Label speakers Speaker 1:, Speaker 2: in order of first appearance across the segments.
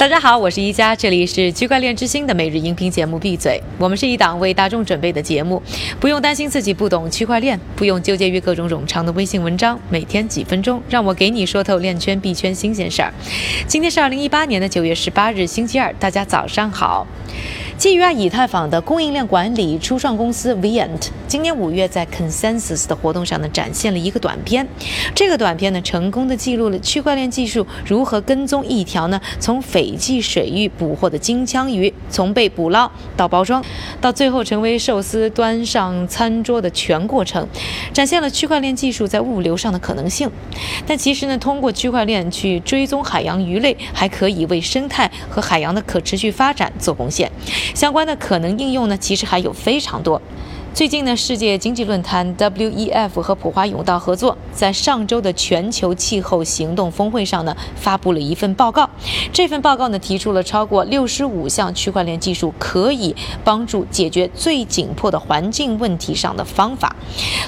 Speaker 1: 大家好，我是一加，这里是区块链之星的每日音频节目。闭嘴，我们是一档为大众准备的节目，不用担心自己不懂区块链，不用纠结于各种冗长的微信文章，每天几分钟，让我给你说透链圈币圈新鲜事儿。今天是二零一八年的九月十八日，星期二，大家早上好。基于啊以太坊的供应链管理初创公司 Vient，今年五月在 Consensus 的活动上呢，展现了一个短片。这个短片呢，成功的记录了区块链技术如何跟踪一条呢从斐济水域捕获的金枪鱼，从被捕捞到包装，到最后成为寿司端上餐桌的全过程，展现了区块链技术在物流上的可能性。但其实呢，通过区块链去追踪海洋鱼类，还可以为生态和海洋的可持续发展做贡献。相关的可能应用呢，其实还有非常多。最近呢，世界经济论坛 WEF 和普华永道合作，在上周的全球气候行动峰会上呢，发布了一份报告。这份报告呢，提出了超过六十五项区块链技术可以帮助解决最紧迫的环境问题上的方法。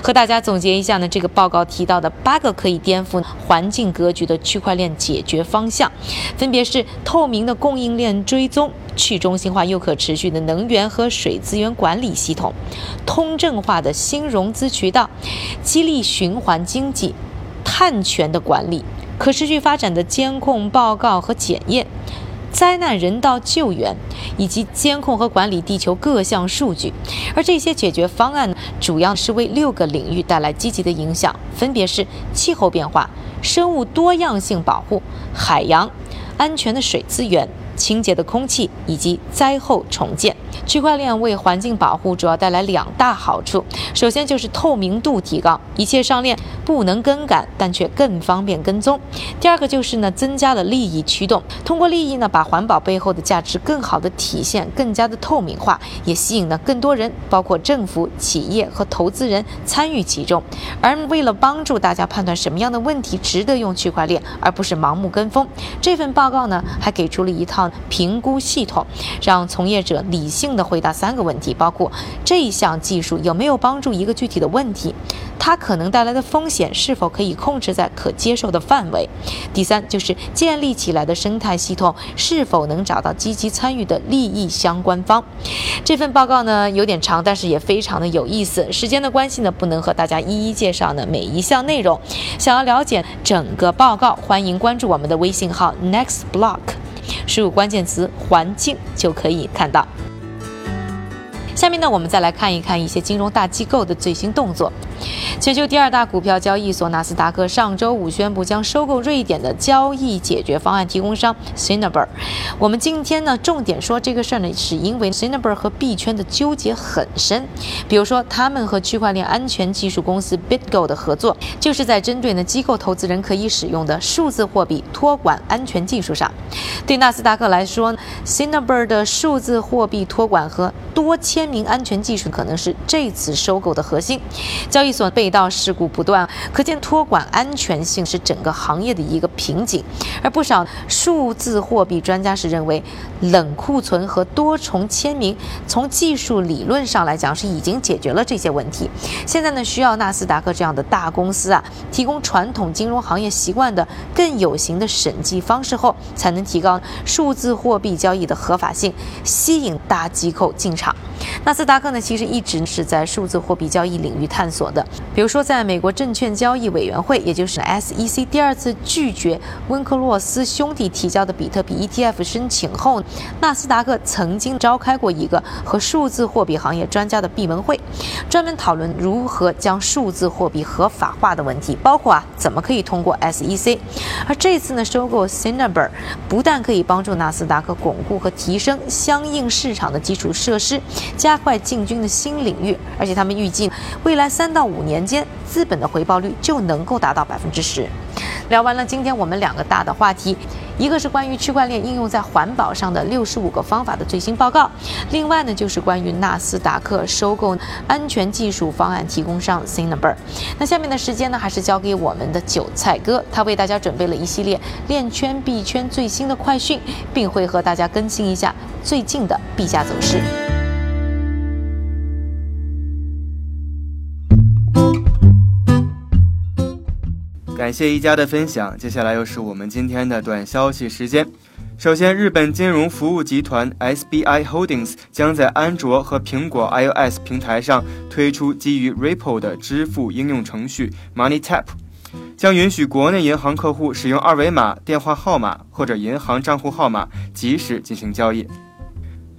Speaker 1: 和大家总结一下呢，这个报告提到的八个可以颠覆环境格局的区块链解决方向，分别是透明的供应链追踪。去中心化又可持续的能源和水资源管理系统，通证化的新融资渠道，激励循环经济，碳权的管理，可持续发展的监控报告和检验，灾难人道救援，以及监控和管理地球各项数据。而这些解决方案主要是为六个领域带来积极的影响，分别是气候变化、生物多样性保护、海洋、安全的水资源。清洁的空气以及灾后重建。区块链为环境保护主要带来两大好处，首先就是透明度提高，一切上链不能更改，但却更方便跟踪。第二个就是呢，增加了利益驱动，通过利益呢，把环保背后的价值更好的体现，更加的透明化，也吸引了更多人，包括政府、企业和投资人参与其中。而为了帮助大家判断什么样的问题值得用区块链，而不是盲目跟风，这份报告呢，还给出了一套评估系统，让从业者理性。的回答三个问题，包括这一项技术有没有帮助一个具体的问题，它可能带来的风险是否可以控制在可接受的范围。第三就是建立起来的生态系统是否能找到积极参与的利益相关方。这份报告呢有点长，但是也非常的有意思。时间的关系呢，不能和大家一一介绍呢每一项内容。想要了解整个报告，欢迎关注我们的微信号 Next Block，输入关键词环境就可以看到。下面呢，我们再来看一看一些金融大机构的最新动作。全球第二大股票交易所纳斯达克上周五宣布将收购瑞典的交易解决方案提供商 Cinnabar。我们今天呢，重点说这个事儿呢，是因为 Cinnabar 和币圈的纠结很深。比如说，他们和区块链安全技术公司 BitGo 的合作，就是在针对呢机构投资人可以使用的数字货币托管安全技术上。对纳斯达克来说，Cinnabar 的数字货币托管和多签签名安全技术可能是这次收购的核心。交易所被盗事故不断，可见托管安全性是整个行业的一个瓶颈。而不少数字货币专家是认为，冷库存和多重签名从技术理论上来讲是已经解决了这些问题。现在呢，需要纳斯达克这样的大公司啊，提供传统金融行业习惯的更有形的审计方式后，才能提高数字货币交易的合法性，吸引大机构进场。纳斯达克呢，其实一直是在数字货币交易领域探索的。比如说，在美国证券交易委员会，也就是 SEC 第二次拒绝温克洛斯兄弟提交的比特币 ETF 申请后，纳斯达克曾经召开过一个和数字货币行业专家的闭门会，专门讨论如何将数字货币合法化的问题，包括啊怎么可以通过 SEC。而这次呢，收购 Cinnabar 不但可以帮助纳斯达克巩固和提升相应市场的基础设施。加快进军的新领域，而且他们预计未来三到五年间，资本的回报率就能够达到百分之十。聊完了今天我们两个大的话题，一个是关于区块链应用在环保上的六十五个方法的最新报告，另外呢就是关于纳斯达克收购安全技术方案提供商 Cinnabar。那下面的时间呢，还是交给我们的韭菜哥，他为大家准备了一系列链圈币圈最新的快讯，并会和大家更新一下最近的币价走势。
Speaker 2: 感谢一加的分享，接下来又是我们今天的短消息时间。首先，日本金融服务集团 SBI Holdings 将在安卓和苹果 iOS 平台上推出基于 Ripple 的支付应用程序 MoneyTap，将允许国内银行客户使用二维码、电话号码或者银行账户号码及时进行交易。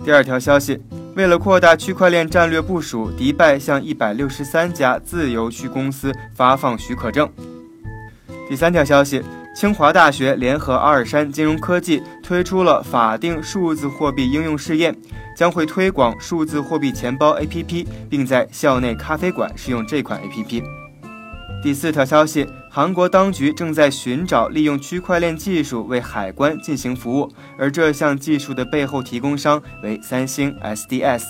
Speaker 2: 第二条消息，为了扩大区块链战略部署，迪拜向一百六十三家自由区公司发放许可证。第三条消息。清华大学联合阿尔山金融科技推出了法定数字货币应用试验，将会推广数字货币钱包 APP，并在校内咖啡馆试用这款 APP。第四条消息，韩国当局正在寻找利用区块链技术为海关进行服务，而这项技术的背后提供商为三星 SDS。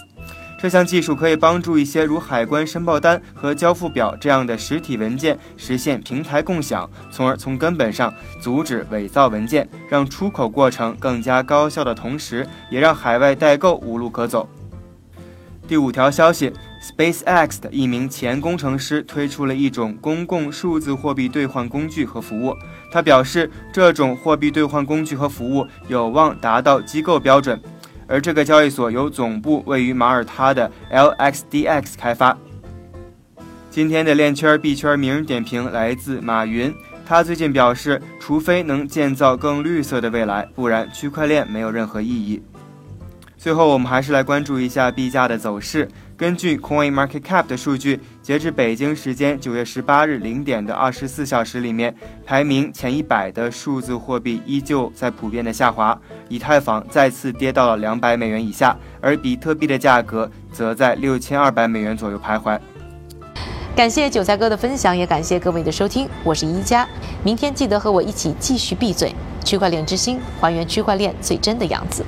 Speaker 2: 这项技术可以帮助一些如海关申报单和交付表这样的实体文件实现平台共享，从而从根本上阻止伪造文件，让出口过程更加高效的同时，也让海外代购无路可走。第五条消息：SpaceX 的一名前工程师推出了一种公共数字货币兑换工具和服务。他表示，这种货币兑换工具和服务有望达到机构标准。而这个交易所由总部位于马耳他的 LXDX 开发。今天的链圈币圈名人点评来自马云，他最近表示，除非能建造更绿色的未来，不然区块链没有任何意义。最后，我们还是来关注一下币价的走势。根据 Coin Market Cap 的数据，截至北京时间九月十八日零点的二十四小时里面，排名前一百的数字货币依旧在普遍的下滑，以太坊再次跌到了两百美元以下，而比特币的价格则在六千二百美元左右徘徊。
Speaker 1: 感谢韭菜哥的分享，也感谢各位的收听，我是一加，明天记得和我一起继续闭嘴，区块链之心，还原区块链最真的样子。